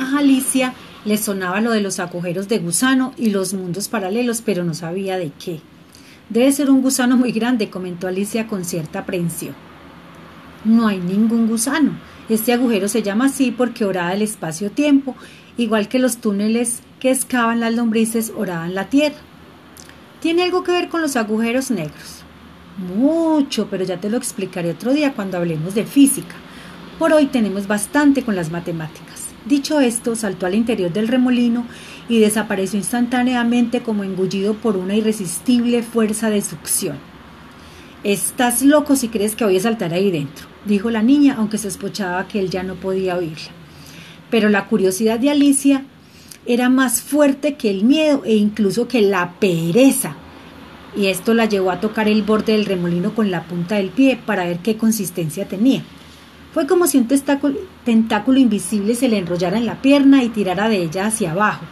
A Alicia le sonaba lo de los agujeros de gusano y los mundos paralelos, pero no sabía de qué. Debe ser un gusano muy grande, comentó Alicia con cierta aprensión. No hay ningún gusano. Este agujero se llama así porque oraba el espacio-tiempo, igual que los túneles que excavan las lombrices oraban la tierra. Tiene algo que ver con los agujeros negros. Mucho, pero ya te lo explicaré otro día cuando hablemos de física. Por hoy tenemos bastante con las matemáticas. Dicho esto, saltó al interior del remolino y desapareció instantáneamente como engullido por una irresistible fuerza de succión. Estás loco si crees que voy a saltar ahí dentro, dijo la niña, aunque sospechaba que él ya no podía oírla. Pero la curiosidad de Alicia era más fuerte que el miedo e incluso que la pereza. Y esto la llevó a tocar el borde del remolino con la punta del pie para ver qué consistencia tenía. Fue como si un tentáculo, invisible se le enrollara en la pierna y tirara de ella hacia abajo.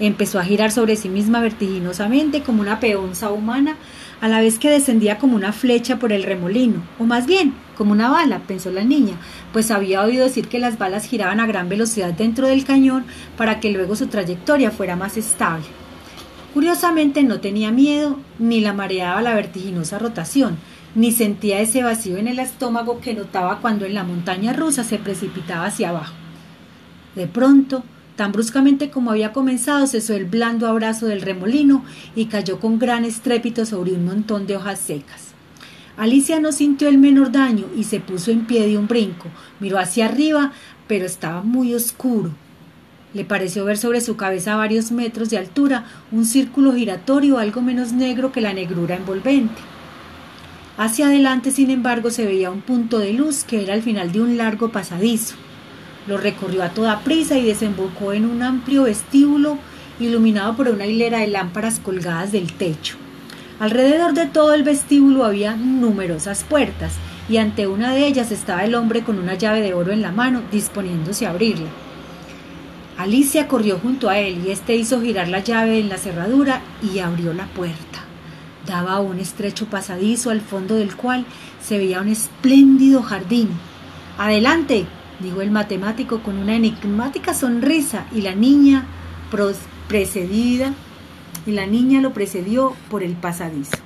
Empezó a girar sobre sí misma vertiginosamente como una peonza humana, a la vez que descendía como una flecha por el remolino, o más bien, como una bala, pensó la niña, pues había oído decir que las balas giraban a gran velocidad dentro del cañón para que luego su trayectoria fuera más estable. Curiosamente no tenía miedo, ni la mareaba la vertiginosa rotación, ni sentía ese vacío en el estómago que notaba cuando en la montaña rusa se precipitaba hacia abajo. De pronto, tan bruscamente como había comenzado, cesó el blando abrazo del remolino y cayó con gran estrépito sobre un montón de hojas secas. Alicia no sintió el menor daño y se puso en pie de un brinco. Miró hacia arriba, pero estaba muy oscuro. Le pareció ver sobre su cabeza a varios metros de altura un círculo giratorio algo menos negro que la negrura envolvente. Hacia adelante, sin embargo, se veía un punto de luz que era el final de un largo pasadizo. Lo recorrió a toda prisa y desembocó en un amplio vestíbulo iluminado por una hilera de lámparas colgadas del techo. Alrededor de todo el vestíbulo había numerosas puertas y ante una de ellas estaba el hombre con una llave de oro en la mano disponiéndose a abrirla. Alicia corrió junto a él y éste hizo girar la llave en la cerradura y abrió la puerta daba un estrecho pasadizo al fondo del cual se veía un espléndido jardín. Adelante, dijo el matemático con una enigmática sonrisa y la niña precedida y la niña lo precedió por el pasadizo.